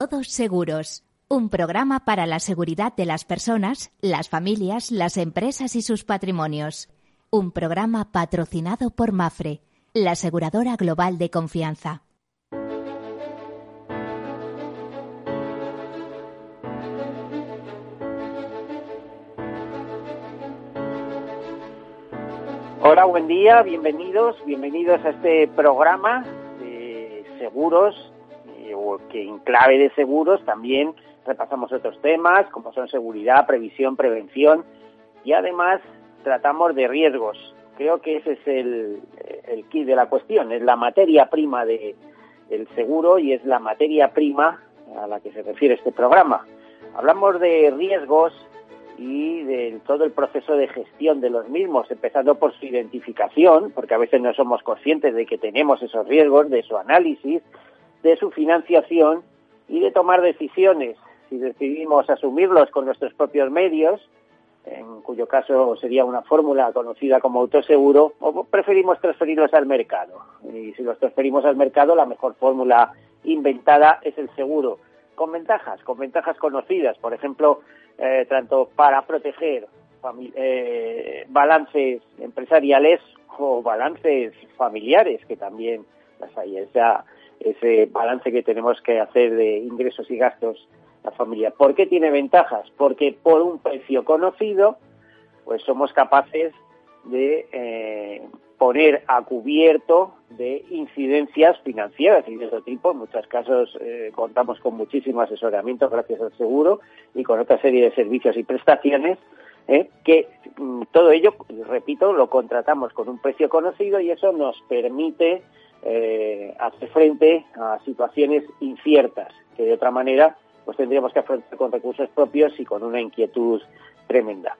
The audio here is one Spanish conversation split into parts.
Todos Seguros, un programa para la seguridad de las personas, las familias, las empresas y sus patrimonios. Un programa patrocinado por Mafre, la aseguradora global de confianza. Hola, buen día, bienvenidos, bienvenidos a este programa de seguros que en clave de seguros también repasamos otros temas como son seguridad, previsión, prevención y además tratamos de riesgos. Creo que ese es el, el kit de la cuestión, es la materia prima de, del seguro y es la materia prima a la que se refiere este programa. Hablamos de riesgos y de todo el proceso de gestión de los mismos, empezando por su identificación, porque a veces no somos conscientes de que tenemos esos riesgos, de su análisis, de su financiación y de tomar decisiones. Si decidimos asumirlos con nuestros propios medios, en cuyo caso sería una fórmula conocida como autoseguro, o preferimos transferirlos al mercado. Y si los transferimos al mercado, la mejor fórmula inventada es el seguro, con ventajas, con ventajas conocidas, por ejemplo, eh, tanto para proteger eh, balances empresariales o balances familiares, que también las hay. Esa, ese balance que tenemos que hacer de ingresos y gastos la familia. ¿Por qué tiene ventajas? Porque por un precio conocido, pues somos capaces de eh, poner a cubierto de incidencias financieras y de otro tipo. En muchos casos eh, contamos con muchísimo asesoramiento gracias al seguro y con otra serie de servicios y prestaciones eh, que mm, todo ello, repito, lo contratamos con un precio conocido y eso nos permite eh, hace frente a situaciones inciertas que de otra manera pues tendríamos que afrontar con recursos propios y con una inquietud tremenda.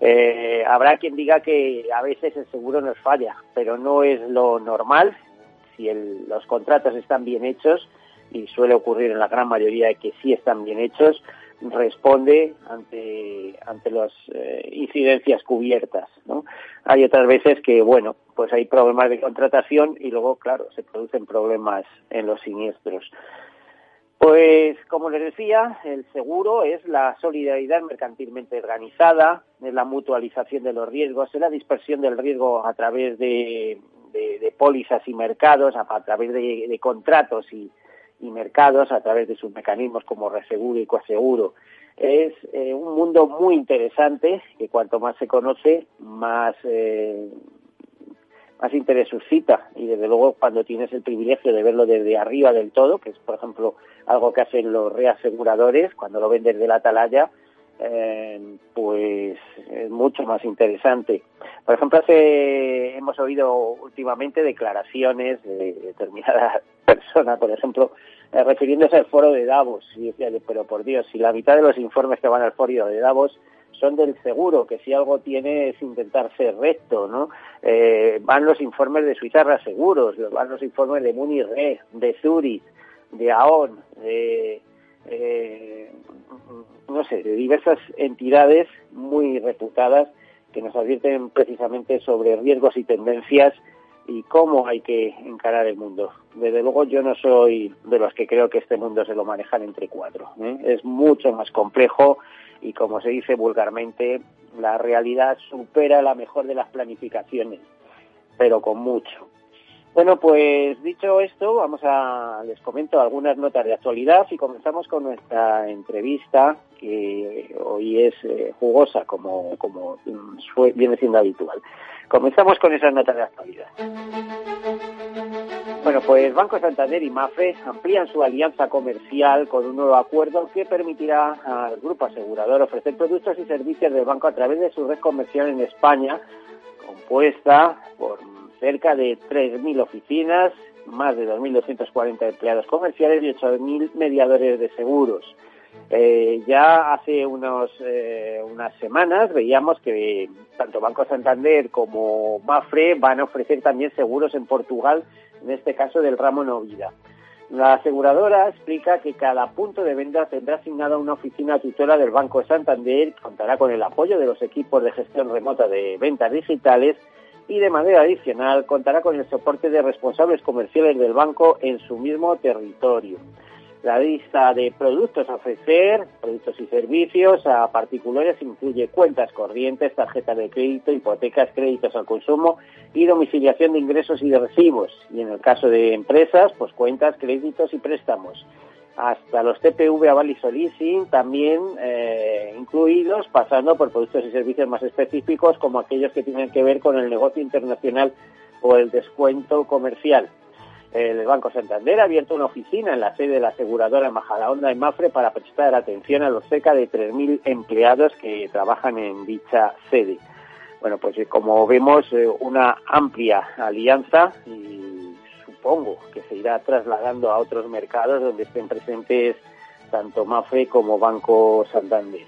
Eh, habrá quien diga que a veces el seguro nos falla, pero no es lo normal. Si los contratos están bien hechos, y suele ocurrir en la gran mayoría que sí están bien hechos, responde ante, ante las eh, incidencias cubiertas. ¿no? Hay otras veces que, bueno, pues hay problemas de contratación y luego, claro, se producen problemas en los siniestros. Pues, como les decía, el seguro es la solidaridad mercantilmente organizada, es la mutualización de los riesgos, es la dispersión del riesgo a través de, de, pólizas y mercados, a, través de, de contratos y, y mercados a través de sus mecanismos como reseguro y coaseguro. Es eh, un mundo muy interesante que cuanto más se conoce, más, eh, más interés suscita. Y desde luego cuando tienes el privilegio de verlo desde arriba del todo, que es por ejemplo algo que hacen los reaseguradores cuando lo ven desde la atalaya, eh, pues es mucho más interesante. Por ejemplo, hace, hemos oído últimamente declaraciones de determinadas personas, por ejemplo, eh, refiriéndose al foro de Davos. Y decía, pero por Dios, si la mitad de los informes que van al foro de Davos son del seguro, que si algo tiene es intentar ser recto, ¿no? Eh, van los informes de Suiza Seguros, van los informes de Munich Re, de Zurich, de AON, de eh, no sé, de diversas entidades muy reputadas que nos advierten precisamente sobre riesgos y tendencias y cómo hay que encarar el mundo. Desde luego yo no soy de los que creo que este mundo se lo manejan entre cuatro. ¿eh? Es mucho más complejo y como se dice vulgarmente, la realidad supera la mejor de las planificaciones, pero con mucho. Bueno, pues dicho esto, vamos a les comento algunas notas de actualidad y comenzamos con nuestra entrevista que hoy es eh, jugosa como como viene siendo habitual. Comenzamos con esas notas de actualidad. Bueno, pues Banco Santander y Mafre amplían su alianza comercial con un nuevo acuerdo que permitirá al grupo asegurador ofrecer productos y servicios del banco a través de su red comercial en España, compuesta por cerca de 3.000 oficinas, más de 2.240 empleados comerciales y 8.000 mediadores de seguros. Eh, ya hace unos, eh, unas semanas veíamos que tanto Banco Santander como Mafre van a ofrecer también seguros en Portugal, en este caso del ramo no vida. La aseguradora explica que cada punto de venta tendrá asignada una oficina tutora del Banco de Santander, contará con el apoyo de los equipos de gestión remota de ventas digitales y de manera adicional contará con el soporte de responsables comerciales del banco en su mismo territorio. La lista de productos a ofrecer, productos y servicios a particulares incluye cuentas corrientes, tarjetas de crédito, hipotecas, créditos al consumo y domiciliación de ingresos y de recibos. Y en el caso de empresas, pues cuentas, créditos y préstamos. Hasta los TPV a y también eh, incluidos, pasando por productos y servicios más específicos como aquellos que tienen que ver con el negocio internacional o el descuento comercial. El Banco Santander ha abierto una oficina en la sede de la aseguradora Majadahonda en Mafre para prestar atención a los cerca de 3.000 empleados que trabajan en dicha sede. Bueno, pues eh, como vemos, eh, una amplia alianza y supongo que se irá trasladando a otros mercados donde estén presentes tanto Mafre como Banco Santander.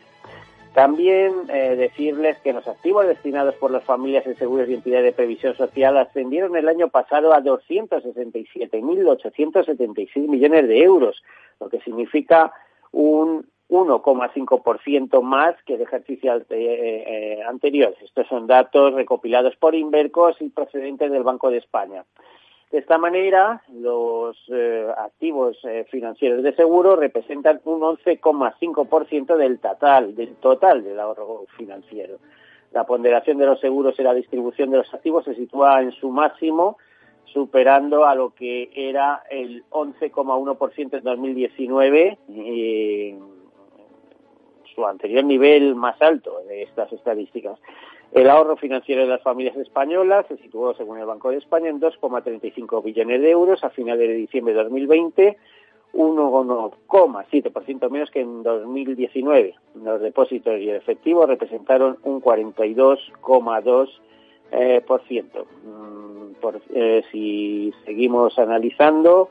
También eh, decirles que los activos destinados por las familias en seguros y entidades de previsión social ascendieron el año pasado a 267.876 millones de euros, lo que significa un 1,5% más que el ejercicio eh, eh, anterior. Estos son datos recopilados por Invercos y procedentes del Banco de España. De esta manera, los eh, activos eh, financieros de seguro representan un 11,5% del total, del total del ahorro financiero. La ponderación de los seguros en la distribución de los activos se sitúa en su máximo, superando a lo que era el 11,1% en 2019, y su anterior nivel más alto de estas estadísticas. El ahorro financiero de las familias españolas se situó, según el Banco de España, en 2,35 billones de euros a finales de diciembre de 2020, 1,7% menos que en 2019. Los depósitos y el efectivo representaron un 42,2%. Eh, por ciento. Mm, por, eh, si seguimos analizando,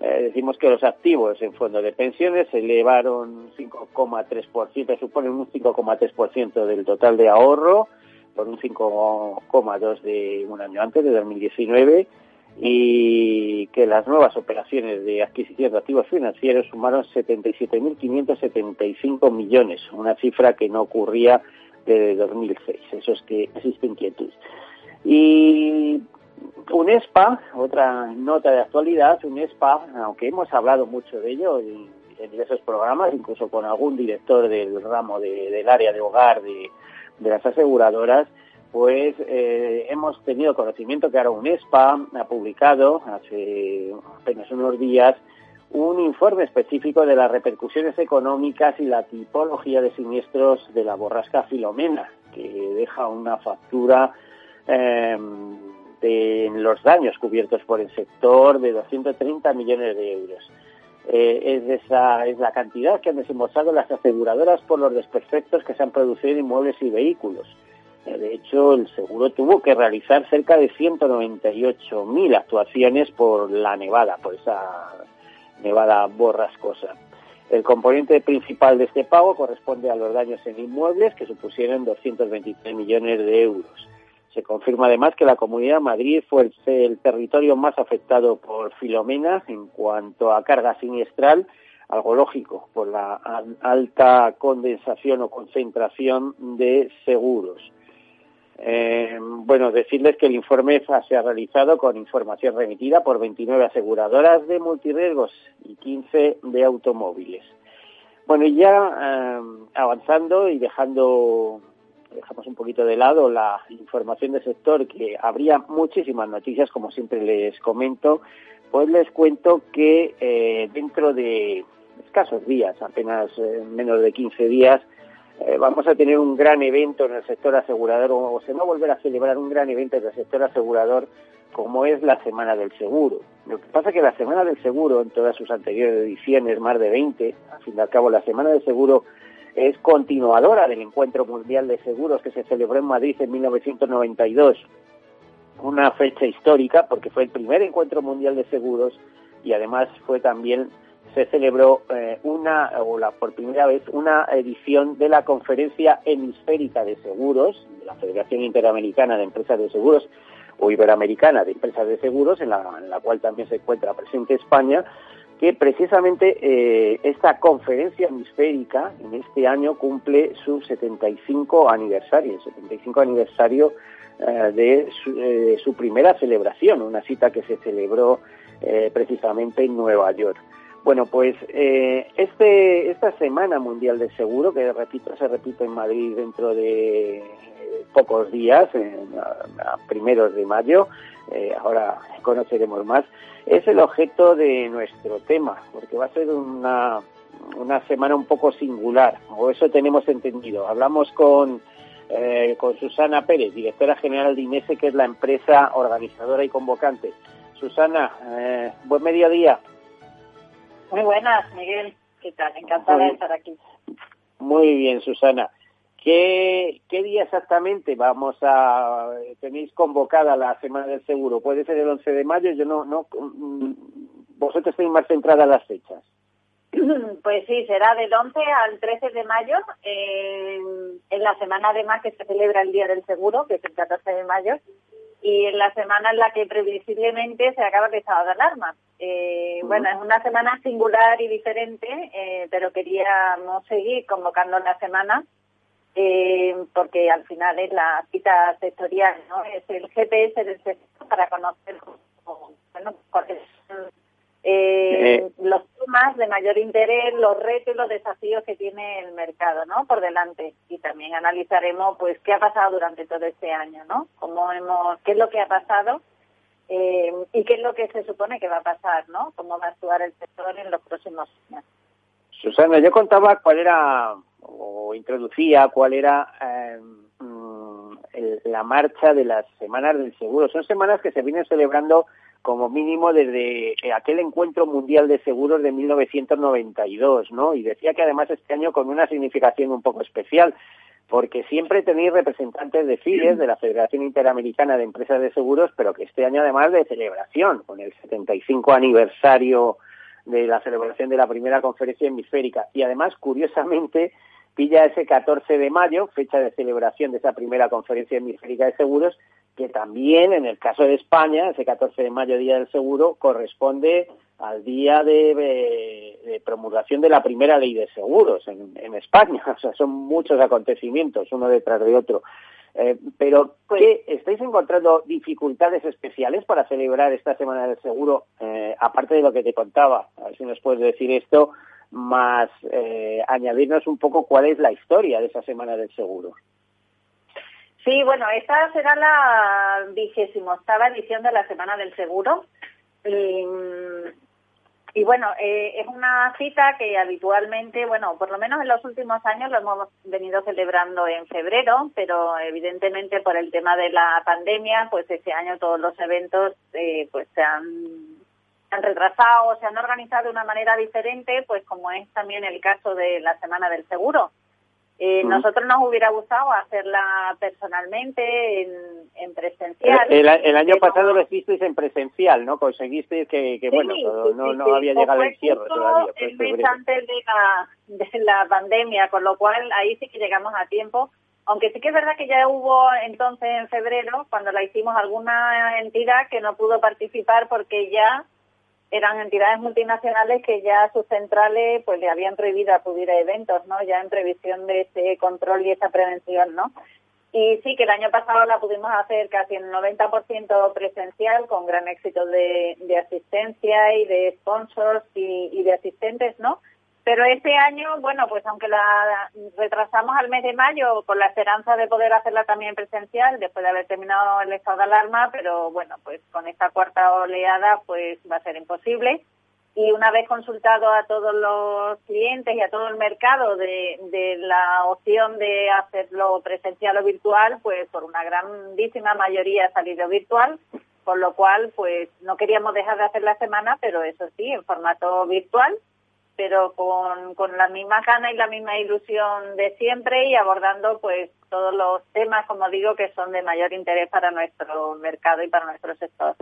eh, decimos que los activos en fondos de pensiones se elevaron 5,3%, suponen un 5,3% del total de ahorro, por un 5,2 de un año antes, de 2019, y que las nuevas operaciones de adquisición de activos financieros sumaron 77.575 millones, una cifra que no ocurría desde 2006. Eso es que existe inquietud. Y UNESPA, otra nota de actualidad, UNESPA, aunque hemos hablado mucho de ello en, diversos programas, incluso con algún director del ramo del área de hogar de, de las aseguradoras, pues eh, hemos tenido conocimiento que ahora UNESPA ha publicado hace apenas unos días un informe específico de las repercusiones económicas y la tipología de siniestros de la borrasca Filomena, que deja una factura eh, de los daños cubiertos por el sector de 230 millones de euros. Eh, es, esa, es la cantidad que han desembolsado las aseguradoras por los desperfectos que se han producido en inmuebles y vehículos. Eh, de hecho, el seguro tuvo que realizar cerca de 198.000 actuaciones por la nevada, por esa nevada borrascosa. El componente principal de este pago corresponde a los daños en inmuebles, que supusieron 223 millones de euros. Se confirma además que la Comunidad de Madrid fue el, territorio más afectado por Filomena en cuanto a carga siniestral, algo lógico, por la alta condensación o concentración de seguros. Eh, bueno, decirles que el informe se ha realizado con información remitida por 29 aseguradoras de multirriesgos y 15 de automóviles. Bueno, y ya eh, avanzando y dejando dejamos un poquito de lado la información del sector, que habría muchísimas noticias, como siempre les comento, pues les cuento que eh, dentro de escasos días, apenas eh, menos de 15 días, eh, vamos a tener un gran evento en el sector asegurador, o se va a volver a celebrar un gran evento en el sector asegurador, como es la Semana del Seguro. Lo que pasa es que la Semana del Seguro, en todas sus anteriores ediciones, más de 20, al fin y al cabo, la Semana del Seguro es continuadora del Encuentro Mundial de Seguros que se celebró en Madrid en 1992. Una fecha histórica porque fue el primer Encuentro Mundial de Seguros y además fue también se celebró eh, una o la por primera vez una edición de la Conferencia Hemisférica de Seguros de la Federación Interamericana de Empresas de Seguros o Iberoamericana de Empresas de Seguros en la, en la cual también se encuentra presente España que precisamente eh, esta conferencia hemisférica en este año cumple su 75 aniversario, el 75 aniversario eh, de, eh, su, primera celebración, una cita que se celebró precisamente en Nueva York. Bueno, pues este, esta Semana Mundial de Seguro, que repito, se repite en Madrid dentro de pocos días, a, primeros de mayo, eh, ahora conoceremos más, es el objeto de nuestro tema, porque va a ser una, una semana un poco singular, o eso tenemos entendido. Hablamos con, con Susana Pérez, directora general de INESE, que es la empresa organizadora y convocante. Susana, buen mediodía. Muy buenas, Miguel. ¿Qué tal? Encantada de estar aquí. Muy bien, Susana. ¿Qué, ¿Qué día exactamente vamos a tenéis convocada la Semana del Seguro? ¿Puede ser el 11 de mayo? Yo no, no, mm, vosotros estáis más centrada en las fechas. Pues sí, será del 11 al 13 de mayo, en la semana además que se celebra el Día del Seguro, que es el 14 de mayo, y en la semana en la que previsiblemente se acaba el estado de alarma. Eh, bueno, es una semana singular y diferente, eh, pero queríamos seguir convocando la semana eh, porque al final es la cita sectorial, ¿no? Es el GPS del sector para conocer bueno, cuáles eh, los temas de mayor interés, los retos y los desafíos que tiene el mercado, ¿no? Por delante. Y también analizaremos, pues, qué ha pasado durante todo este año, ¿no? Cómo hemos, qué es lo que ha pasado eh, y qué es lo que se supone que va a pasar, ¿no? Cómo va a actuar el sector en los próximos años. Susana, yo contaba cuál era, o introducía cuál era eh, mm, la marcha de las semanas del seguro. Son semanas que se vienen celebrando como mínimo desde aquel encuentro mundial de seguros de 1992, ¿no? Y decía que además este año con una significación un poco especial, porque siempre tenéis representantes de FIDES, de la Federación Interamericana de Empresas de Seguros, pero que este año además de celebración, con el 75 aniversario de la celebración de la primera conferencia hemisférica. Y además, curiosamente, pilla ese 14 de mayo, fecha de celebración de esa primera conferencia hemisférica de seguros, que también en el caso de España, ese 14 de mayo, Día del Seguro, corresponde al día de, promulgación de la primera ley de seguros en, España. O sea, son muchos acontecimientos, uno detrás de otro. Eh, pero, pues ¿qué, ¿estáis encontrando dificultades especiales para celebrar esta Semana del Seguro, eh, aparte de lo que te contaba? A ver si nos puedes decir esto, más eh, añadirnos un poco cuál es la historia de esa Semana del Seguro. Sí, bueno, esta será la vigésimo octava edición de la Semana del Seguro. Y, bueno, eh, es una cita que habitualmente, bueno, por lo menos en los últimos años lo hemos venido celebrando en febrero, pero evidentemente por el tema de la pandemia, pues este año todos los eventos eh, pues se han, han retrasado, se han organizado de una manera diferente, pues como es también el caso de la Semana del Seguro. Eh, Nosotros nos hubiera gustado hacerla personalmente en, presencial. El, año pasado lo hicisteis en presencial, ¿no? Conseguisteis que, bueno, no, no había llegado el cierre todavía. El mes antes de la, de la pandemia, con lo cual ahí sí que llegamos a tiempo. Aunque sí que es verdad que ya hubo entonces en febrero, cuando la hicimos, alguna entidad que no pudo participar porque ya eran entidades multinacionales que ya sus centrales pues le habían prohibido acudir a eventos, ¿no? Ya en previsión de ese control y esa prevención, ¿no? Y sí, que el año pasado la pudimos hacer casi en 90% presencial, con gran éxito de, asistencia y de sponsors y de asistentes, ¿no? Pero este año, bueno, pues aunque la retrasamos al mes de mayo con la esperanza de poder hacerla también presencial después de haber terminado el estado de alarma, pero bueno, pues con esta cuarta oleada pues va a ser imposible. Y una vez consultado a todos los clientes y a todo el mercado de, de la opción de hacerlo presencial o virtual, pues por una grandísima mayoría ha salido virtual, con lo cual pues no queríamos dejar de hacer la semana, pero eso sí, en formato virtual pero con, con la misma gana y la misma ilusión de siempre y abordando pues todos los temas, como digo, que son de mayor interés para nuestro mercado y para nuestro sector.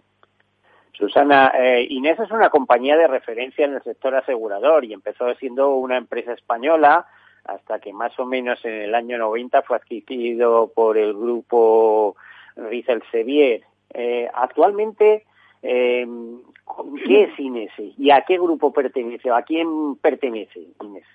Susana, eh, Inés es una compañía de referencia en el sector asegurador y empezó siendo una empresa española hasta que más o menos en el año 90 fue adquirido por el grupo Rizel Sevier. Eh, actualmente, eh, ¿Qué es Inese y a qué grupo pertenece o a quién pertenece Inese?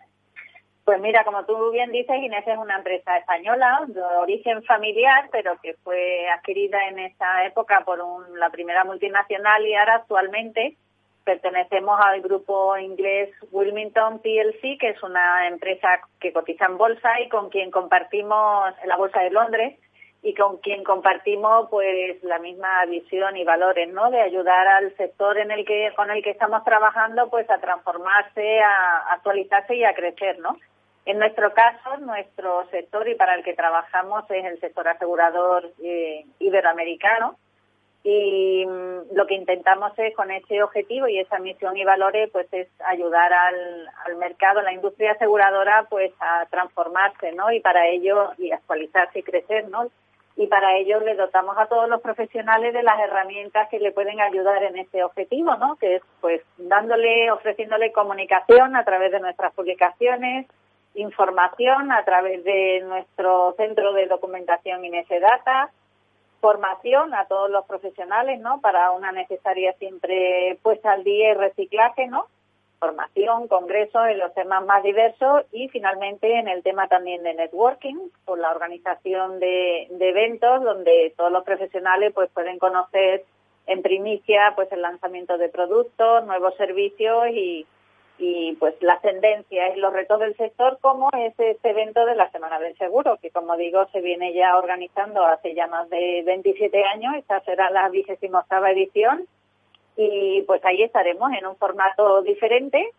Pues mira, como tú bien dices, Inés es una empresa española de origen familiar, pero que fue adquirida en esa época por la primera multinacional y ahora actualmente pertenecemos al grupo inglés Wilmington PLC, que es una empresa que cotiza en bolsa y con quien compartimos la bolsa de Londres y con quien compartimos pues la misma visión y valores, ¿no? De ayudar al sector en el que con el que estamos trabajando pues a transformarse, a actualizarse y a crecer, ¿no? En nuestro caso, nuestro sector y para el que trabajamos es el sector asegurador eh, iberoamericano y mm, lo que intentamos es con ese objetivo y esa misión y valores pues es ayudar al, al mercado, la industria aseguradora pues a transformarse, ¿no? Y para ello y actualizarse y crecer, ¿no? Y para ello le dotamos a todos los profesionales de las herramientas que le pueden ayudar en ese objetivo, ¿no? Que es pues dándole, ofreciéndole comunicación a través de nuestras publicaciones, información a través de nuestro centro de documentación INS Data, formación a todos los profesionales, ¿no? Para una necesaria siempre puesta al día y reciclaje, ¿no? Formación, congresos en los temas más diversos y finalmente en el tema también de networking, por la organización de, eventos donde todos los profesionales pues pueden conocer en primicia pues el lanzamiento de productos, nuevos servicios y, y pues las tendencias y los retos del sector como es este evento de la Semana del Seguro, que como digo se viene ya organizando hace ya más de 27 años, esta será la vigésima octava edición y pues ahí estaremos en un formato diferente,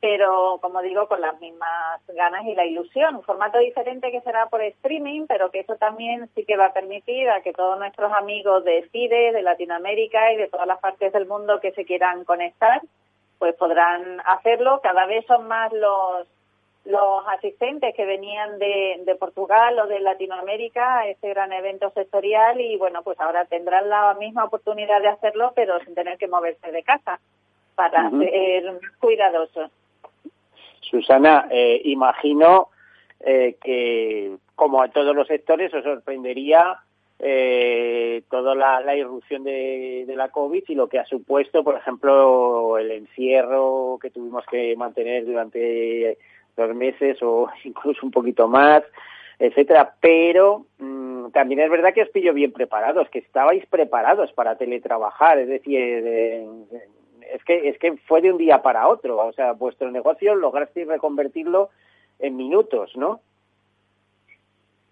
pero como digo, con las mismas ganas y la ilusión. Un formato diferente que será por streaming, pero que eso también sí que va a permitir a que todos nuestros amigos de FIDE, de Latinoamérica y de todas las partes del mundo que se quieran conectar, pues podrán hacerlo. Cada vez son más los los asistentes que venían de, de, Portugal o de Latinoamérica a este gran evento sectorial y bueno, pues ahora tendrán la misma oportunidad de hacerlo, pero sin tener que moverse de casa para ser cuidadosos. Susana, eh, imagino eh, que como a todos los sectores os sorprendería eh, toda la, la irrupción de, de, la COVID y lo que ha supuesto, por ejemplo, el encierro que tuvimos que mantener durante dos meses o incluso un poquito más, etcétera. Pero mm, también es verdad que os pillo bien preparados, que estabais preparados para teletrabajar, es decir, eh, es que es que fue de un día para otro, o sea, vuestro negocio lograsteis reconvertirlo en minutos, ¿no?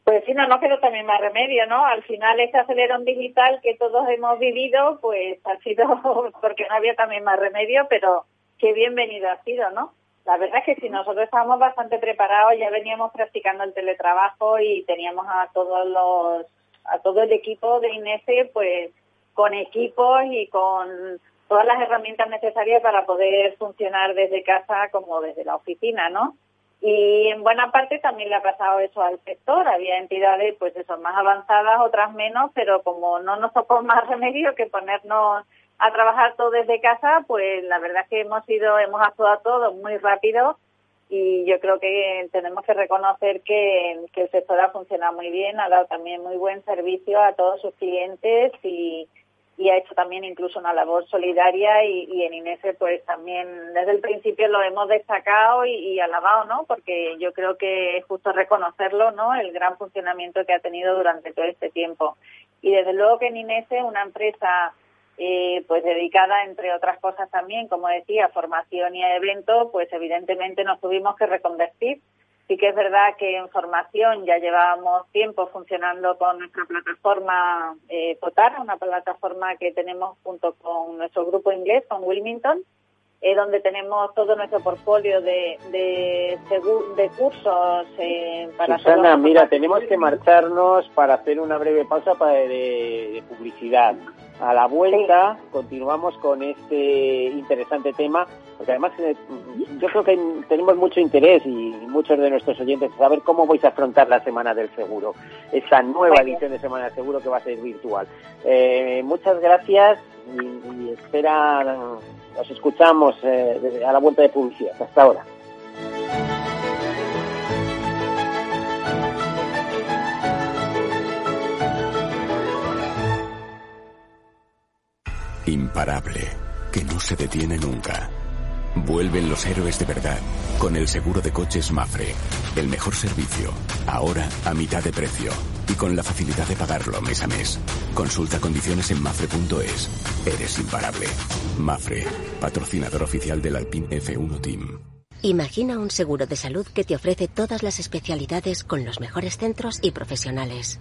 Pues sí, no, no quedó también más remedio, ¿no? Al final ese acelerón digital que todos hemos vivido, pues ha sido porque no había también más remedio, pero qué bienvenido ha sido, ¿no? La verdad es que si nosotros estábamos bastante preparados, ya veníamos practicando el teletrabajo y teníamos a todos los, a todo el equipo de INESE, pues con equipos y con todas las herramientas necesarias para poder funcionar desde casa como desde la oficina, ¿no? Y en buena parte también le ha pasado eso al sector. Había entidades, pues eso, más avanzadas, otras menos, pero como no nos tocó más remedio que ponernos a trabajar todo desde casa, pues la verdad es que hemos ido, hemos actuado todo muy rápido y yo creo que tenemos que reconocer que, el sector ha funcionado muy bien, ha dado también muy buen servicio a todos sus clientes y, ha hecho también incluso una labor solidaria y, en INESE pues también desde el principio lo hemos destacado y, y, alabado, ¿no? Porque yo creo que es justo reconocerlo, ¿no? El gran funcionamiento que ha tenido durante todo este tiempo. Y desde luego que en INESE, una empresa eh, pues dedicada, entre otras cosas también, como decía, a formación y a eventos, pues evidentemente nos tuvimos que reconvertir. Sí que es verdad que en formación ya llevábamos tiempo funcionando con nuestra plataforma eh, Potara, una plataforma que tenemos junto con nuestro grupo inglés, con Wilmington, eh, donde tenemos todo nuestro portfolio de, de, de cursos eh, para... Susana, mira, tenemos que marcharnos para hacer una breve pausa para de publicidad. A la vuelta continuamos con este interesante tema, porque además eh, yo creo que tenemos mucho interés y muchos de nuestros oyentes saber cómo vais a afrontar la Semana del Seguro, esa nueva edición de Semana del Seguro que va a ser virtual. Eh, muchas gracias y, espera, nos escuchamos eh, a la vuelta de publicidad. Hasta ahora. Imparable, que no se detiene nunca. Vuelven los héroes de verdad con el seguro de coches Mafre. El mejor servicio, ahora a mitad de precio y con la facilidad de pagarlo mes a mes. Consulta condiciones en mafre.es. Eres imparable. Mafre, patrocinador oficial del Alpine F1 Team. Imagina un seguro de salud que te ofrece todas las especialidades con los mejores centros y profesionales.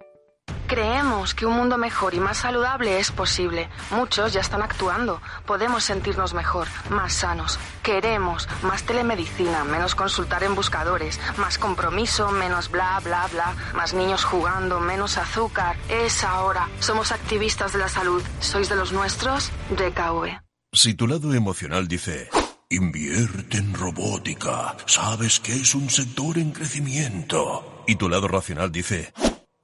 Creemos que un mundo mejor y más saludable es posible. Muchos ya están actuando. Podemos sentirnos mejor, más sanos. Queremos más telemedicina, menos consultar en buscadores, más compromiso, menos bla, bla, bla, más niños jugando, menos azúcar. Es ahora. Somos activistas de la salud. ¿Sois de los nuestros? DKV. Si tu lado emocional dice, invierte en robótica, sabes que es un sector en crecimiento. Y tu lado racional dice,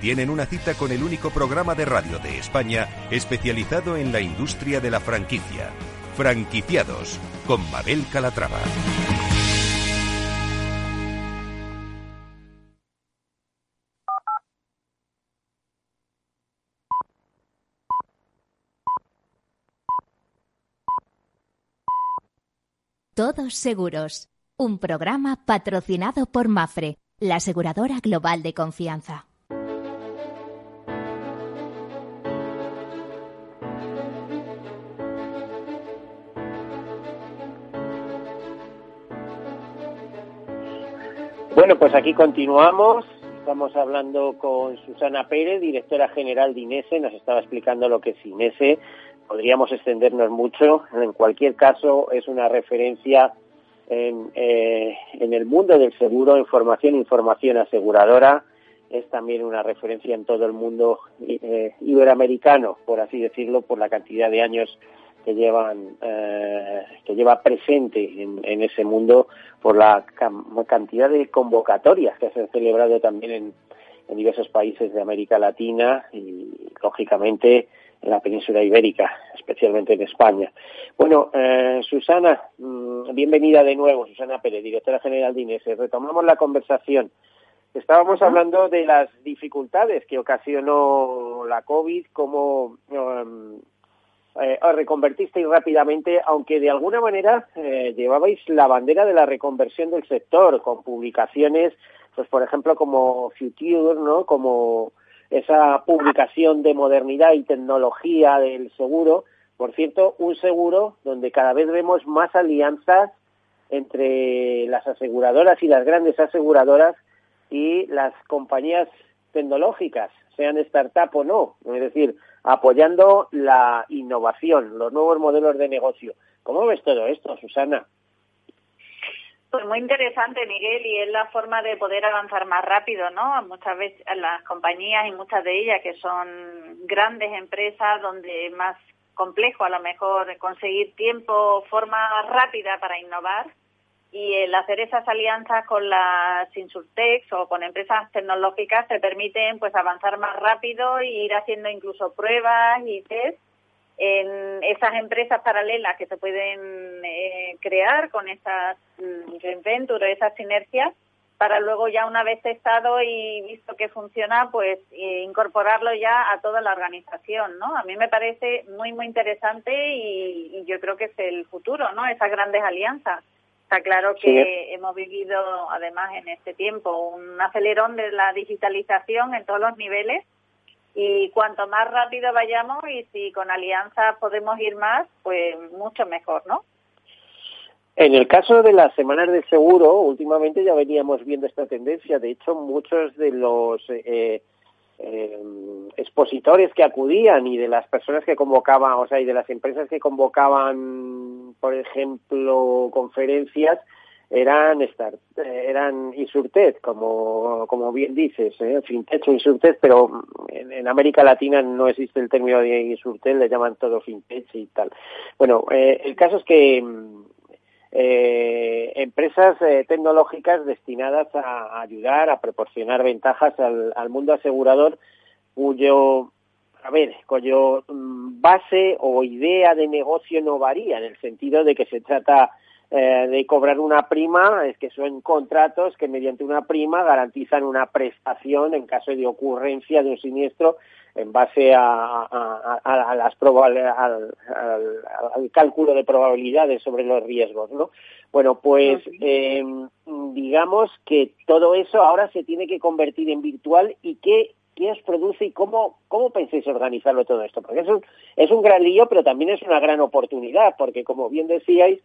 tienen una cita con el único programa de radio de España especializado en la industria de la franquicia. Franquiciados con Mabel Calatrava. Todos Seguros, un programa patrocinado por Mafre, la aseguradora global de confianza. Bueno, pues aquí continuamos. Estamos hablando con Susana Pérez, directora general de INESE. Nos estaba explicando lo que es INESE. Podríamos extendernos mucho. En cualquier caso, es una referencia en, eh, en el mundo del seguro, información, información aseguradora. Es también una referencia en todo el mundo eh, iberoamericano, por así decirlo, por la cantidad de años que llevan eh, que lleva presente en, en, ese mundo por la cantidad de convocatorias que se han celebrado también en, en, diversos países de América Latina y lógicamente en la península ibérica, especialmente en España. Bueno, eh, Susana, mmm, bienvenida de nuevo, Susana Pérez, directora general de INES. Retomamos la conversación. Estábamos hablando de las dificultades que ocasionó la COVID, cómo um, eh, os reconvertisteis rápidamente, aunque de alguna manera eh, llevabais la bandera de la reconversión del sector, con publicaciones, pues por ejemplo como Future, ¿no? Como esa publicación de modernidad y tecnología del seguro. Por cierto, un seguro donde cada vez vemos más alianzas entre las aseguradoras y las grandes aseguradoras y las compañías tecnológicas, sean startup o no. Es decir, apoyando la innovación, los nuevos modelos de negocio. ¿Cómo ves todo esto, Susana? Pues muy interesante, Miguel, y es la forma de poder avanzar más rápido, ¿no? Muchas veces las compañías y muchas de ellas que son grandes empresas donde es más complejo a lo mejor conseguir tiempo, forma rápida para innovar y el hacer esas alianzas con las Insurtex o con empresas tecnológicas te permiten pues avanzar más rápido e ir haciendo incluso pruebas y test en esas empresas paralelas que se pueden eh, crear con esas joint ventures, esas sinergias, para luego ya una vez testado y visto que funciona, pues eh, incorporarlo ya a toda la organización, ¿no? A mí me parece muy, muy interesante y, y yo creo que es el futuro, ¿no? Esas grandes alianzas. Está claro que sí. hemos vivido, además, en este tiempo un acelerón de la digitalización en todos los niveles y cuanto más rápido vayamos y si con alianzas podemos ir más, pues mucho mejor, ¿no? En el caso de las semanas de seguro, últimamente ya veníamos viendo esta tendencia. De hecho, muchos de los eh, eh, expositores que acudían y de las personas que convocaban, o sea, y de las empresas que convocaban, por ejemplo, conferencias, eran start, eran Insurtech, como, como bien dices, ¿eh? Fintech o pero en, en, América Latina no existe el término de Insurtech, le llaman todo Fintech y tal. Bueno, eh, el caso es que eh, empresas eh, tecnológicas destinadas a, ayudar, a proporcionar ventajas al, al mundo asegurador cuyo a ver, cuyo mm, base o idea de negocio no varía, en el sentido de que se trata eh, de cobrar una prima, es que son contratos que mediante una prima garantizan una prestación en caso de ocurrencia de un siniestro en base a, a, a, a las al, al, al, cálculo de probabilidades sobre los riesgos, ¿no? Bueno, pues eh, digamos que todo eso ahora se tiene que convertir en virtual y qué qué os produce y cómo, cómo pensáis organizarlo todo esto. Porque es un, es un gran lío, pero también es una gran oportunidad, porque como bien decíais,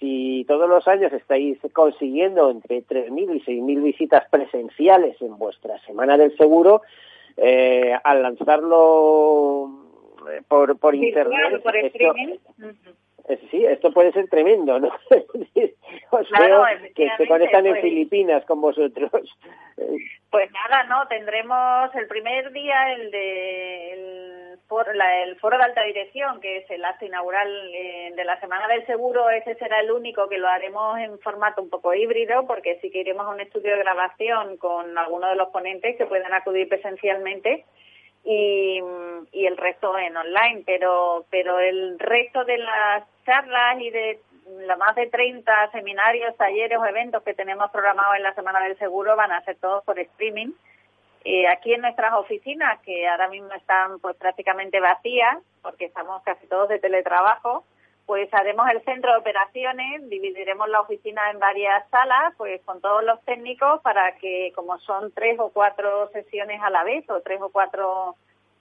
si todos los años estáis consiguiendo entre 3.000 y 6.000 visitas presenciales en vuestra Semana del Seguro, eh, al lanzarlo por, por Virtual, Internet... por esto, streaming. sí, esto puede ser tremendo, ¿no? Os veo que se conectan en pues. Filipinas con vosotros. Pues nada, no, tendremos el primer día el de el foro, el foro de alta dirección, que es el acto inaugural eh, de la Semana del Seguro. Ese será el único que lo haremos en formato un poco híbrido, porque sí que iremos a un estudio de grabación con algunos de los ponentes que puedan acudir presencialmente y, y el resto en online, pero, pero el resto de las charlas y de los más de 30 seminarios, talleres o eventos que tenemos programados en la Semana del Seguro van a ser todos por streaming. Eh, aquí en nuestras oficinas, que ahora mismo están pues prácticamente vacías, porque estamos casi todos de teletrabajo, pues haremos el centro de operaciones, dividiremos la oficina en varias salas, pues con todos los técnicos para que como son tres o cuatro sesiones a la vez o tres o cuatro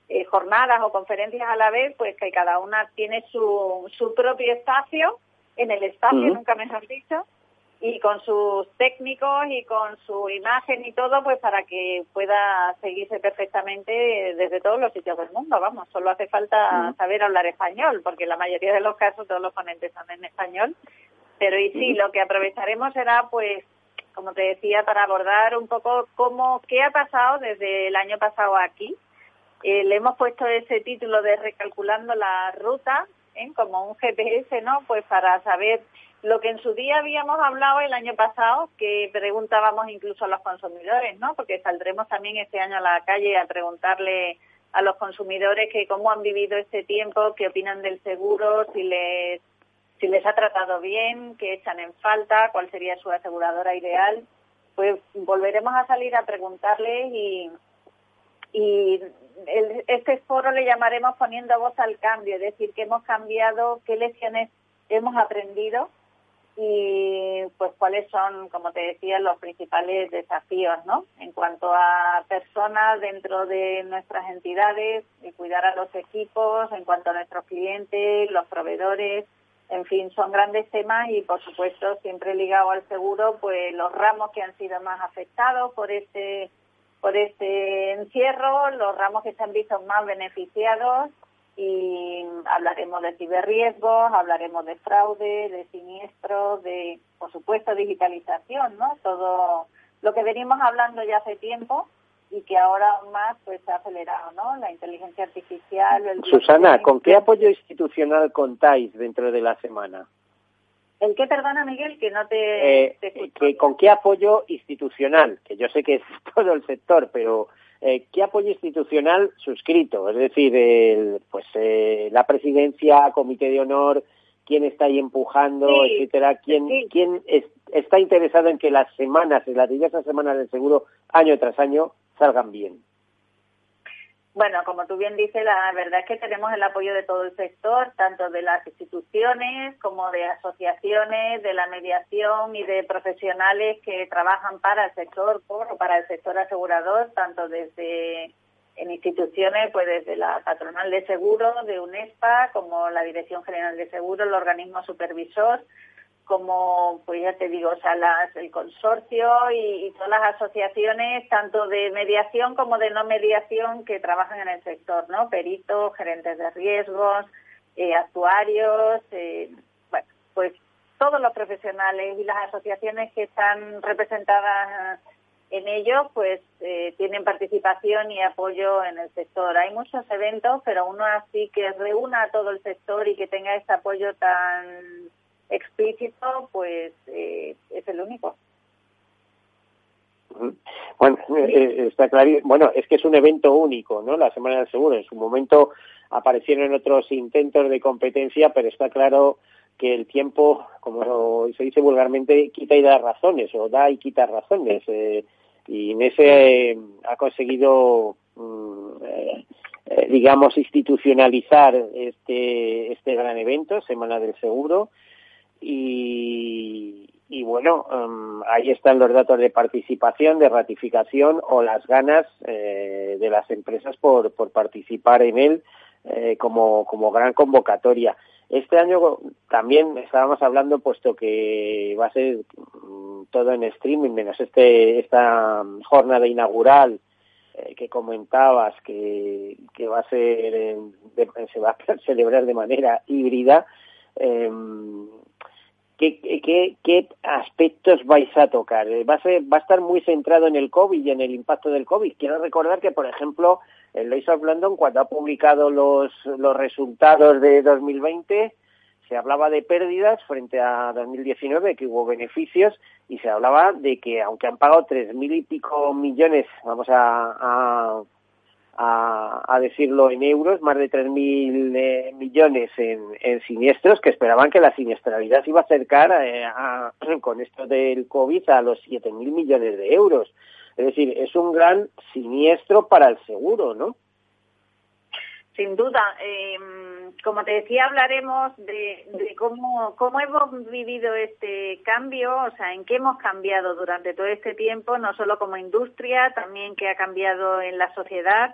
eh, jornadas o conferencias a la vez, pues que cada una tiene su, su propio espacio, en el espacio, nunca mejor dicho, y con sus técnicos y con su imagen y todo, pues para que pueda seguirse perfectamente desde todos los sitios del mundo, vamos, solo hace falta saber hablar español, porque en la mayoría de los casos todos los ponentes son en español, pero y sí, lo que aprovecharemos será pues como te decía, para abordar un poco cómo, qué ha pasado desde el año pasado aquí. Eh, le hemos puesto ese título de recalculando la ruta, ¿eh? como un GPS, ¿no? Pues para saber lo que en su día habíamos hablado el año pasado, que preguntábamos incluso a los consumidores, ¿no? Porque saldremos también este año a la calle a preguntarle a los consumidores que cómo han vivido este tiempo, qué opinan del seguro, si les si les ha tratado bien, qué echan en falta, cuál sería su aseguradora ideal. Pues volveremos a salir a preguntarles y, y este foro le llamaremos poniendo voz al cambio, es decir, que hemos cambiado, qué lecciones hemos aprendido y pues cuáles son, como te decía, los principales desafíos, ¿no? En cuanto a personas dentro de nuestras entidades, y cuidar a los equipos, en cuanto a nuestros clientes, los proveedores, en fin, son grandes temas y por supuesto siempre ligado al seguro, pues los ramos que han sido más afectados por este por este encierro, los ramos que se han visto más beneficiados y hablaremos de ciberriesgos, hablaremos de fraude, de siniestros, de, por supuesto, digitalización, ¿no? Todo lo que venimos hablando ya hace tiempo y que ahora aún más pues se ha acelerado, ¿no? La inteligencia artificial. El Susana, ¿con qué apoyo institucional contáis dentro de la semana? ¿El qué, perdona, Miguel, que no te, eh, que, ¿Con qué apoyo institucional? Que yo sé que es todo el sector, pero eh, ¿qué apoyo institucional suscrito? Es decir, el, pues eh, la presidencia, comité de honor, quién está ahí empujando, etcétera, quién, quién está interesado en que las semanas, las diversas semanas del seguro, año tras año, salgan bien. Bueno, como tú bien dices, la verdad es que tenemos el apoyo de todo el sector, tanto de las instituciones como de asociaciones, de la mediación y de profesionales que trabajan para el sector o para el sector asegurador, tanto desde en instituciones, pues desde la patronal de seguros, de UNESPA, como la Dirección General de Seguros, el organismo supervisor, como, pues ya te digo, o sea, las, el consorcio y, todas las asociaciones, tanto de mediación como de no mediación, que trabajan en el sector, ¿no? Peritos, gerentes de riesgos, eh, actuarios, eh, bueno, pues todos los profesionales y las asociaciones que están representadas en ello, pues eh, tienen participación y apoyo en el sector. Hay muchos eventos, pero uno así que reúna a todo el sector y que tenga este apoyo tan explícito, pues eh, es el único. Bueno, eh, eh, está claro. Bueno, es que es un evento único, ¿no? La Semana del Seguro. En su momento aparecieron otros intentos de competencia, pero está claro que el tiempo, como se dice vulgarmente, quita y da razones, o da y quita razones. y ese ha conseguido, mm, digamos, institucionalizar este, este gran evento, Semana del Seguro, y, bueno, em, ahí están los datos de participación, de ratificación o las ganas eh, de las empresas por, por participar en él eh, como, como gran convocatoria. Este año también estábamos hablando, puesto que va a ser mm, todo en streaming, menos este, esta jornada inaugural eh, que comentabas, que, que va a ser, se va a celebrar de manera híbrida, em, ¿qué, qué, aspectos vais a tocar? Eh, ¿Va a, ¿Va a estar muy centrado en el COVID y en el impacto del COVID? Quiero recordar que, por ejemplo, el Lloyds of London, cuando ha publicado los, los resultados de 2020, se hablaba de pérdidas frente a 2019, que hubo beneficios, y se hablaba de que aunque han pagado tres mil y pico millones, vamos a, a, decirlo en euros, más de tres mil eh, millones en, siniestros, que esperaban que la siniestralidad se iba a acercar eh, con esto del COVID a los siete mil millones de euros. Es decir, es un gran siniestro para el seguro, ¿no? Sin duda. Eh, como te decía, hablaremos de, cómo, cómo hemos vivido este cambio, o sea, en qué hemos cambiado durante todo este tiempo, no solo como industria, también qué ha cambiado en la sociedad,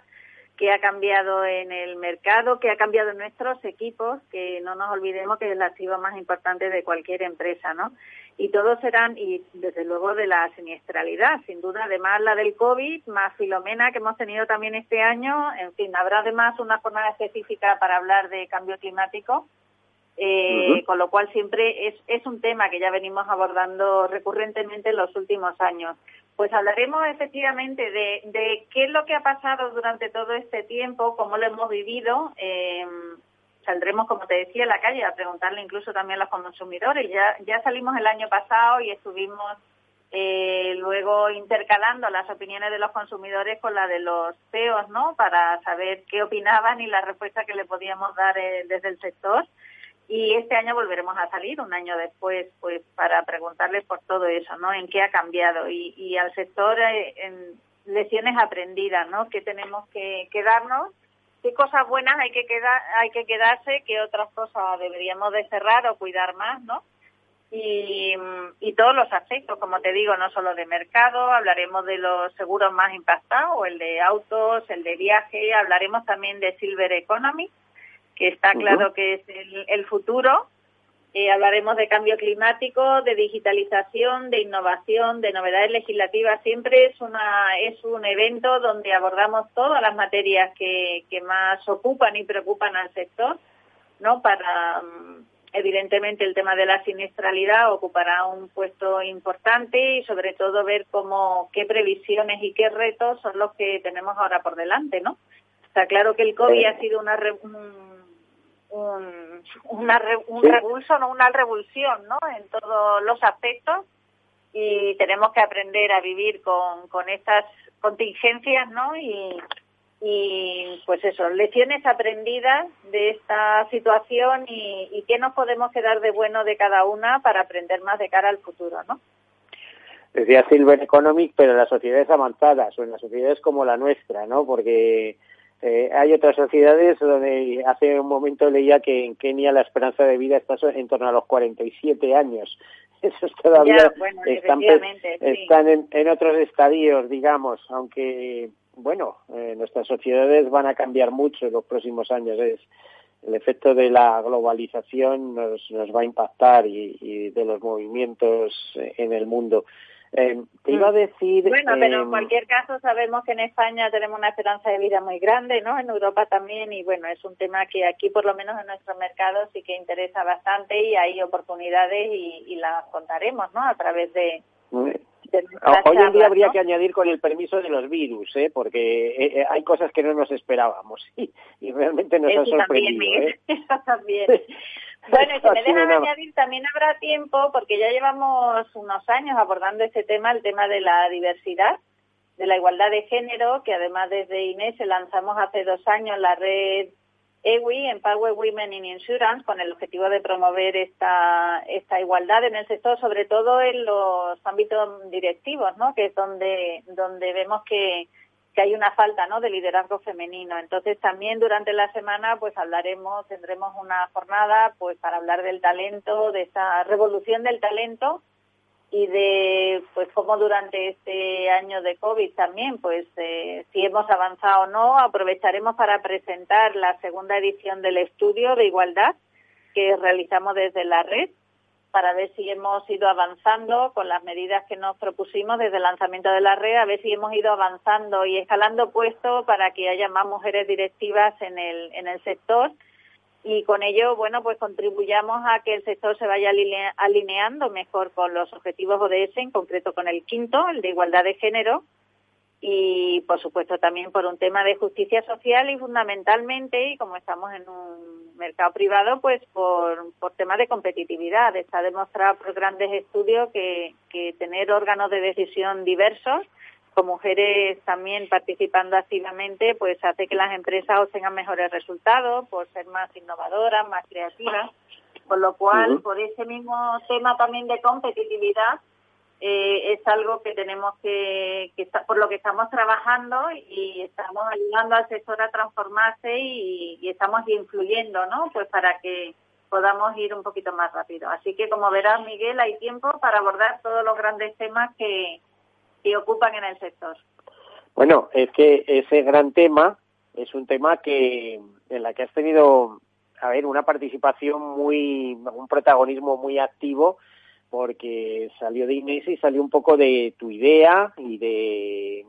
qué ha cambiado en el mercado, qué ha cambiado en nuestros equipos, que no nos olvidemos que es el activo más importante de cualquier empresa, ¿no? y todos serán, y desde luego de la siniestralidad, sin duda, además la del COVID, más Filomena que hemos tenido también este año, en fin, habrá además una jornada específica para hablar de cambio climático, eh, con lo cual siempre es, es un tema que ya venimos abordando recurrentemente en los últimos años. Pues hablaremos efectivamente de, qué es lo que ha pasado durante todo este tiempo, cómo lo hemos vivido, eh, saldremos, como te decía, a la calle a preguntarle incluso también a los consumidores. Ya, ya salimos el año pasado y estuvimos eh, luego intercalando las opiniones de los consumidores con la de los CEOs, ¿no? Para saber qué opinaban y la respuesta que le podíamos dar eh, desde el sector. Y este año volveremos a salir, un año después, pues para preguntarles por todo eso, ¿no? En qué ha cambiado y, y al sector eh, en aprendidas, ¿no? Que tenemos que, que darnos qué cosas buenas hay que quedar, hay que quedarse, qué otras cosas deberíamos de cerrar o cuidar más, ¿no? Y todos los aspectos, como te digo, no solo de mercado, hablaremos de los seguros más impactados, el de autos, el de viaje, hablaremos también de Silver Economy, que está claro que es el, el futuro, eh, hablaremos de cambio climático, de digitalización, de innovación, de novedades legislativas. Siempre es una es un evento donde abordamos todas las materias que, que más ocupan y preocupan al sector, ¿no? Para mm, evidentemente el tema de la siniestralidad ocupará un puesto importante y sobre todo ver cómo qué previsiones y qué retos son los que tenemos ahora por delante, ¿no? Está claro que el COVID ha sido una un, una, un revulso, no una revulsión, ¿no? En todos los aspectos y tenemos que aprender a vivir con, con estas contingencias, ¿no? Y, y pues eso, lecciones aprendidas de esta situación y, y qué nos podemos quedar de bueno de cada una para aprender más de cara al futuro, ¿no? Decía Silver Economic, pero en las sociedades avanzadas o en las sociedades como la nuestra, ¿no? Porque eh, hay otras sociedades donde hace un momento leía que en Kenia la esperanza de vida está en torno a los 47 años. Eso es todavía están, están en, en, otros estadios, digamos, aunque bueno, eh, nuestras sociedades van a cambiar mucho en los próximos años. Es el efecto de la globalización nos, nos va a impactar y, y de los movimientos en el mundo. Eh, te iba a mm. decir... Bueno, pero en em, cualquier caso sabemos que en España tenemos una esperanza de vida muy grande, ¿no? En Europa también y bueno, es un tema que aquí por lo menos en nuestro mercado sí que interesa bastante y hay oportunidades y, y las contaremos, ¿no? A través de... Hoy en día habría que añadir con el permiso de los virus, ¿eh? porque eh, eh, hay cosas que no nos esperábamos y, y realmente nos han sorprendido. ¿eh? Eso también. Bueno, y si me dejan añadir, también habrá tiempo, porque ya llevamos unos años abordando este tema, el tema de la diversidad, de la igualdad de género, que además desde Inés lanzamos hace dos años la red EWI, Empower Women in Insurance, con el objetivo de promover esta, esta igualdad en el sector, sobre todo en los ámbitos directivos, ¿no? que es donde, donde vemos que, que hay una falta ¿no? de liderazgo femenino. Entonces también durante la semana pues hablaremos, tendremos una jornada pues para hablar del talento, de esa revolución del talento y de pues cómo durante este año de COVID también pues eh, si hemos avanzado o no aprovecharemos para presentar la segunda edición del estudio de igualdad que realizamos desde la red para ver si hemos ido avanzando con las medidas que nos propusimos desde el lanzamiento de la red, a ver si hemos ido avanzando y escalando puestos para que haya más mujeres directivas en el, en el sector. Y con ello, bueno, pues contribuyamos a que el sector se vaya alineando mejor con los objetivos ODS, en concreto con el quinto, el de igualdad de género, y por supuesto también por un tema de justicia social y fundamentalmente, y como estamos en un mercado privado, pues por, por temas de competitividad. Está demostrado por grandes estudios que, que tener órganos de decisión diversos, con mujeres también participando activamente, pues hace que las empresas obtengan mejores resultados por ser más innovadoras, más creativas. Con lo cual, por ese mismo tema también de competitividad, eh, es algo que tenemos que, que por lo que estamos trabajando y estamos ayudando al sector a transformarse y, estamos influyendo, ¿no? Pues para que podamos ir un poquito más rápido. Así que, como verás, Miguel, hay tiempo para abordar todos los grandes temas que, que ocupan en el sector. Bueno, es que ese gran tema es un tema que en la que has tenido, a ver, una participación muy, un protagonismo muy activo porque salió de Inés y salió un poco de tu idea y de,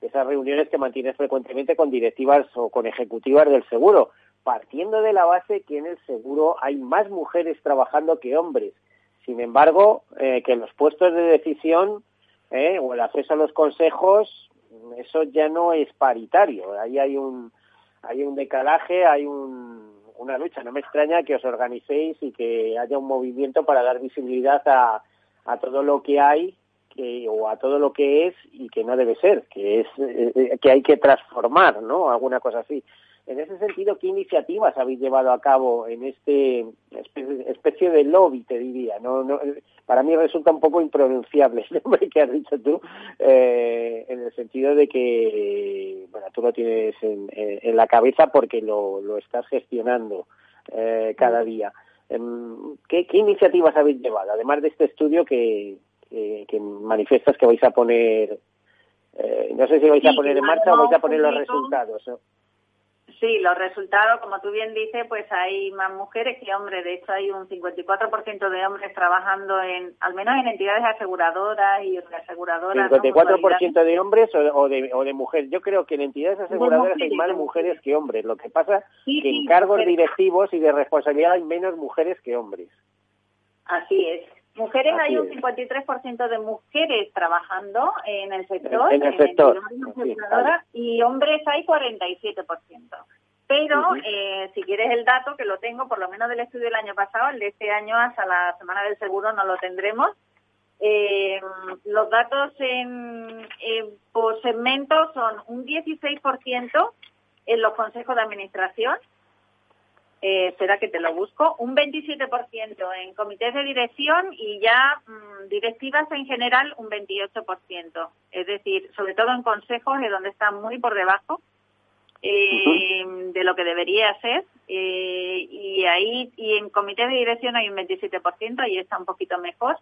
esas reuniones que mantienes frecuentemente con directivas o con ejecutivas del seguro, partiendo de la base que en el seguro hay más mujeres trabajando que hombres. Sin embargo, eh, que los puestos de decisión eh, o el acceso a los consejos, eso ya no es paritario. Ahí hay un, hay un decalaje, hay un, una lucha. No me extraña que os organicéis y que haya un movimiento para dar visibilidad a, a todo lo que hay que, o a todo lo que es y que no debe ser, que es eh, eh, que hay que transformar, ¿no? Alguna cosa así. En ese sentido, ¿qué iniciativas habéis llevado a cabo en este especie de lobby, te diría? No, no, para mí resulta un poco impronunciable el nombre que has dicho tú, eh, en el sentido de que, bueno, tú lo tienes en, en la cabeza porque lo, lo estás gestionando eh, cada día. Em, ¿Qué, ¿Qué, iniciativas habéis llevado? Además de este estudio que, que, manifiestas que vais a poner, eh, no sé si vais a poner en marcha o vais a poner los resultados. Sí, los resultados, como tú bien dices, pues hay más mujeres que hombres. De hecho, hay un 54% de hombres trabajando en, al menos en entidades aseguradoras y reaseguradoras. ¿54% de hombres o, de, o de mujeres? Yo creo que en entidades aseguradoras hay más mujeres que hombres. Lo que pasa es que en cargos directivos y de responsabilidad hay menos mujeres que hombres. Así es. Mujeres hay un 53% de mujeres trabajando en el sector, en el sector, y hombres hay 47%. Pero eh, si quieres el dato, que lo tengo por lo menos del estudio del año pasado, el de este año hasta la Semana del Seguro no lo tendremos. Eh, los datos en, por segmento son un 16% en los consejos de administración, eh, espera que te lo busco, un 27% en comités de dirección y ya mm, directivas en general un 28%. Es decir, sobre todo en consejos, es donde está muy por debajo eh, de lo que debería ser. Eh, y ahí, y en comités de dirección hay un 27%, ahí está un poquito mejor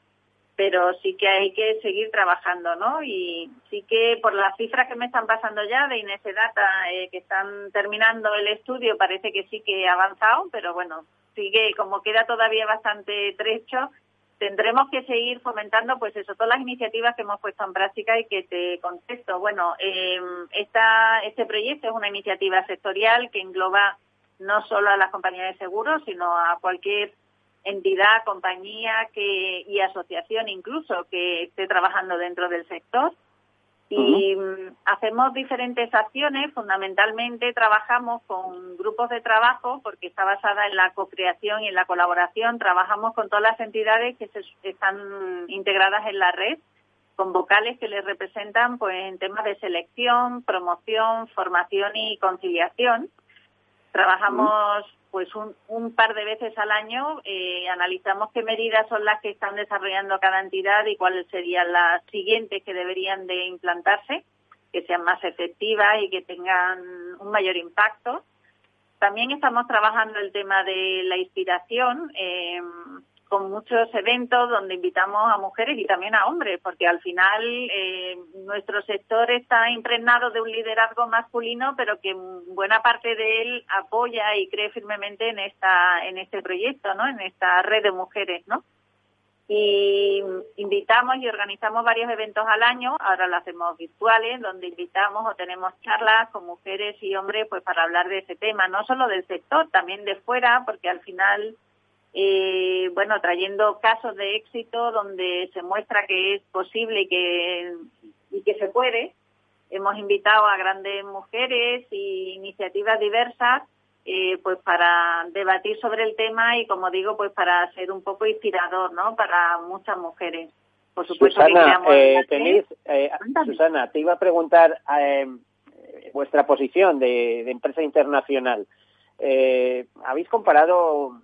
pero sí que hay que seguir trabajando, ¿no? Y sí que por las cifras que me están pasando ya de Inés Data, eh, que están terminando el estudio, parece que sí que ha avanzado, pero bueno, sigue, como queda todavía bastante trecho, tendremos que seguir fomentando, pues eso, todas las iniciativas que hemos puesto en práctica y que te contesto. Bueno, eh, esta, este proyecto es una iniciativa sectorial que engloba no solo a las compañías de seguros, sino a cualquier entidad, compañía que, y asociación incluso que esté trabajando dentro del sector. Y mm, hacemos diferentes acciones, fundamentalmente trabajamos con grupos de trabajo porque está basada en la co-creación y en la colaboración. Trabajamos con todas las entidades que se, están integradas en la red, con vocales que les representan pues, en temas de selección, promoción, formación y conciliación. Trabajamos pues un, un, par de veces al año eh, analizamos qué medidas son las que están desarrollando cada entidad y cuáles serían las siguientes que deberían de implantarse, que sean más efectivas y que tengan un mayor impacto. También estamos trabajando el tema de la inspiración. Eh, con muchos eventos donde invitamos a mujeres y también a hombres, porque al final eh, nuestro sector está impregnado de un liderazgo masculino, pero que buena parte de él apoya y cree firmemente en esta en este proyecto, ¿no? En esta red de mujeres, ¿no? y invitamos y organizamos varios eventos al año, ahora lo hacemos virtuales, donde invitamos o tenemos charlas con mujeres y hombres pues para hablar de ese tema, no solo del sector, también de fuera, porque al final, eh, bueno, trayendo casos de éxito donde se muestra que es posible y que, y que se puede, hemos invitado a grandes mujeres y iniciativas diversas eh, pues para debatir sobre el tema y como digo pues para ser un poco inspirador no para muchas mujeres. Por supuesto Susana, eh, tenéis, eh, Susana te iba a preguntar eh, vuestra posición de, de empresa internacional. Eh, habéis comparado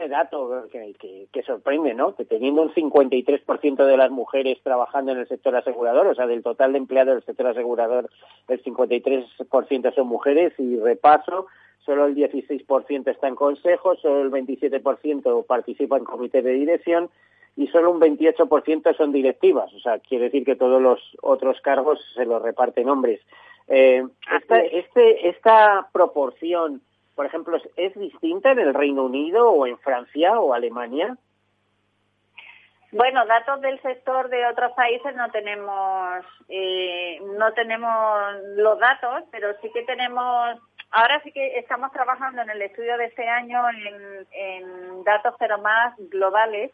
este dato que, que, que, sorprende, ¿no? Que teniendo un 53% de las mujeres trabajando en el sector asegurador, o sea, del total de empleados del sector asegurador, el 53% son mujeres y repaso, solo el 16% está en consejo, solo el 27% participa en comité de dirección y solo un 28% son directivas. O sea, quiere decir que todos los otros cargos se los reparten hombres. Eh, esta, este, esta proporción, por ejemplo, ¿es distinta en el Reino Unido o en Francia o Alemania? Bueno, datos del sector de otros países no tenemos, eh, no tenemos los datos, pero sí que tenemos Ahora sí que estamos trabajando en el estudio de este año en, datos pero más globales,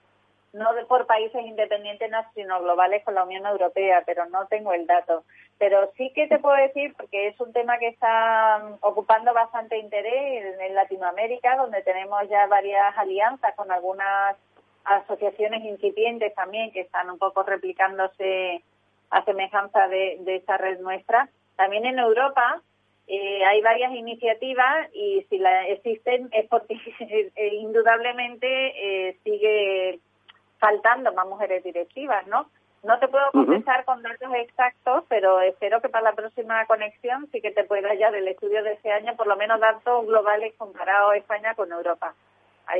no por países independientes, sino globales con la Unión Europea, pero no tengo el dato. Pero sí que te puedo decir, porque es un tema que está ocupando bastante interés en, Latinoamérica, donde tenemos ya varias alianzas con algunas asociaciones incipientes también que están un poco replicándose a semejanza de, de esta red nuestra. También en Europa eh, hay varias iniciativas y si la existen es porque indudablemente eh, sigue faltando más mujeres directivas, ¿no? No te puedo contestar con datos exactos, pero espero que para la próxima conexión sí que te pueda ya del estudio de ese año por lo menos datos globales comparados España con Europa.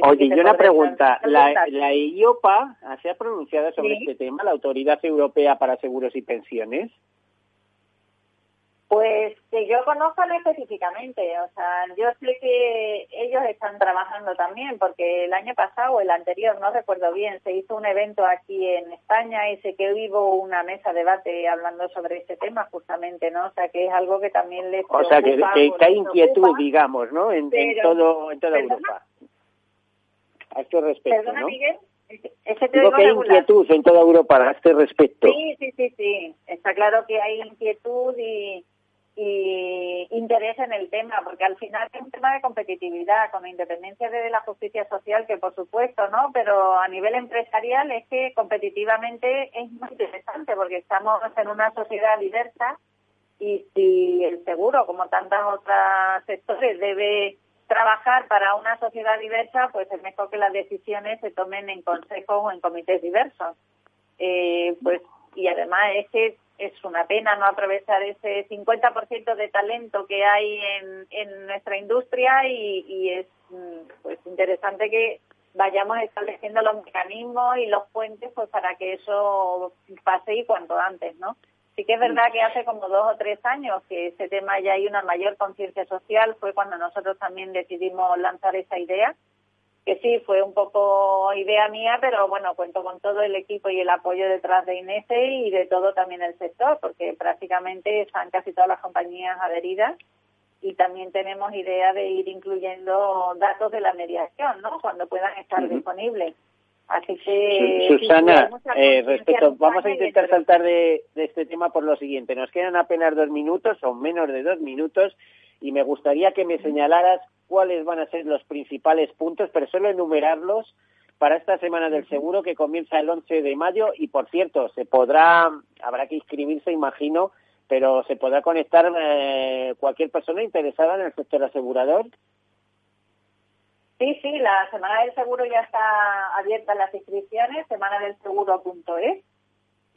Oye, y una pregunta. La, la IOPA se ha pronunciado sobre este tema, la Autoridad Europea para Seguros y Pensiones. Pues que yo conozco específicamente, o sea, yo sé que ellos están trabajando también, porque el año pasado o el anterior, no recuerdo bien, se hizo un evento aquí en España y sé que hubo una mesa de debate hablando sobre este tema justamente, ¿no? O sea, que es algo que también les O sea, que, hay inquietud, digamos, ¿no? En, todo, en toda Europa. A este respecto, ¿Perdona, ¿no? Miguel? Digo que hay inquietud en toda Europa a este respecto. Sí, sí, sí, sí. Está claro que hay inquietud y y interés en el tema, porque al final es un tema de competitividad, con independencia de la justicia social, que por supuesto, ¿no? Pero a nivel empresarial es que competitivamente es muy interesante, porque estamos en una sociedad diversa y si el seguro, como tantos otros sectores, debe trabajar para una sociedad diversa, pues es mejor que las decisiones se tomen en consejos o en comités diversos. Eh, pues y además es que es una pena no aprovechar ese 50% de talento que hay en, en nuestra industria y, y, es mm, pues interesante que vayamos estableciendo los mecanismos y los puentes pues para que eso pase y cuanto antes, ¿no? Sí que es verdad que hace como dos o tres años que ese tema ya hay una mayor conciencia social, fue cuando nosotros también decidimos lanzar esa idea que sí, fue un poco idea mía, pero bueno, cuento con todo el equipo y el apoyo detrás de Inese y de todo también el sector, porque prácticamente están casi todas las compañías adheridas y también tenemos idea de ir incluyendo datos de la mediación, ¿no? Cuando puedan estar disponibles. Así que... Susana, eh, respecto, vamos a intentar saltar de, de este tema por lo siguiente. Nos quedan apenas dos minutos o menos de dos minutos y me gustaría que me señalaras cuáles van a ser los principales puntos, pero solo enumerarlos para esta semana del seguro que comienza el 11 de mayo. Y por cierto, se podrá, habrá que inscribirse, imagino, pero se podrá conectar eh, cualquier persona interesada en el sector asegurador. Sí, sí, la Semana del Seguro ya está abierta las inscripciones, semanadelseguro.es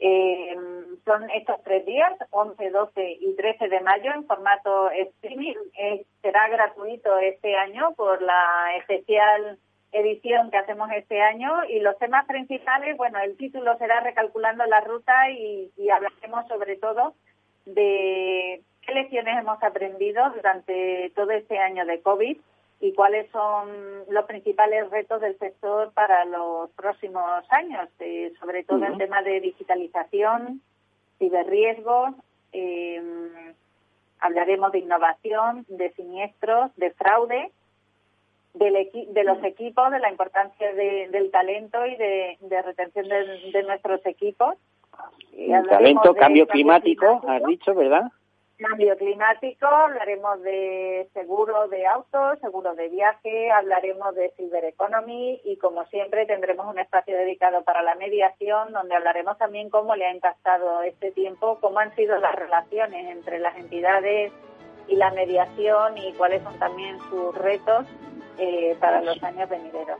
eh, son estos tres días, 11, 12 y 13 de mayo, en formato streaming. Eh, será gratuito este año por la especial edición que hacemos este año y los temas principales, bueno, el título será Recalculando la Ruta y, y hablaremos sobre todo de qué lecciones hemos aprendido durante todo este año de COVID y cuáles son los principales retos del sector para los próximos años, eh, sobre todo en tema de digitalización, ciberriesgos, eh, hablaremos de innovación, de siniestros, de fraude, de los equipos, de la importancia del talento y de, retención de, nuestros equipos. talento, cambio climático, has dicho, ¿verdad? Cambio climático, hablaremos de seguro de autos, seguro de viaje, hablaremos de Silver Economy y como siempre tendremos un espacio dedicado para la mediación donde hablaremos también cómo le ha impactado este tiempo, cómo han sido las relaciones entre las entidades y la mediación y cuáles son también sus retos eh, para los años venideros.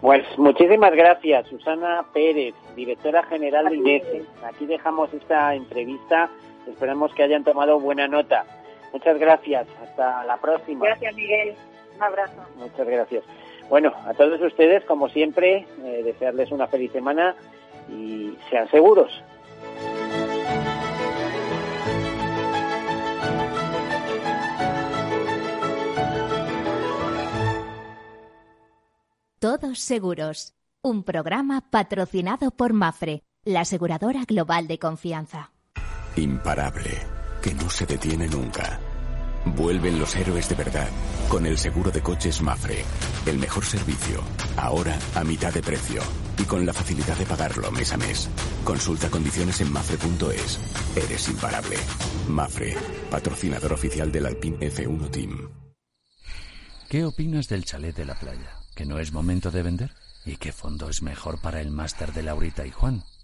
Pues muchísimas gracias, Susana Pérez, directora general de INESE. Aquí dejamos esta entrevista Esperemos que hayan tomado buena nota. Muchas gracias. Hasta la próxima. Gracias, Miguel. Un abrazo. Muchas gracias. Bueno, a todos ustedes, como siempre, eh, desearles una feliz semana y sean seguros. Todos seguros. Un programa patrocinado por Mafre, la aseguradora global de confianza. Imparable, que no se detiene nunca. Vuelven los héroes de verdad con el seguro de coches Mafre. El mejor servicio, ahora a mitad de precio y con la facilidad de pagarlo mes a mes. Consulta condiciones en mafre.es. Eres imparable. Mafre, patrocinador oficial del Alpine F1 Team. ¿Qué opinas del chalet de la playa? ¿Que no es momento de vender? ¿Y qué fondo es mejor para el máster de Laurita y Juan?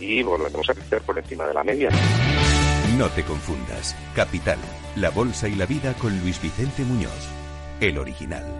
y volveremos a crecer por encima de la media. No te confundas. Capital, la bolsa y la vida con Luis Vicente Muñoz, el original.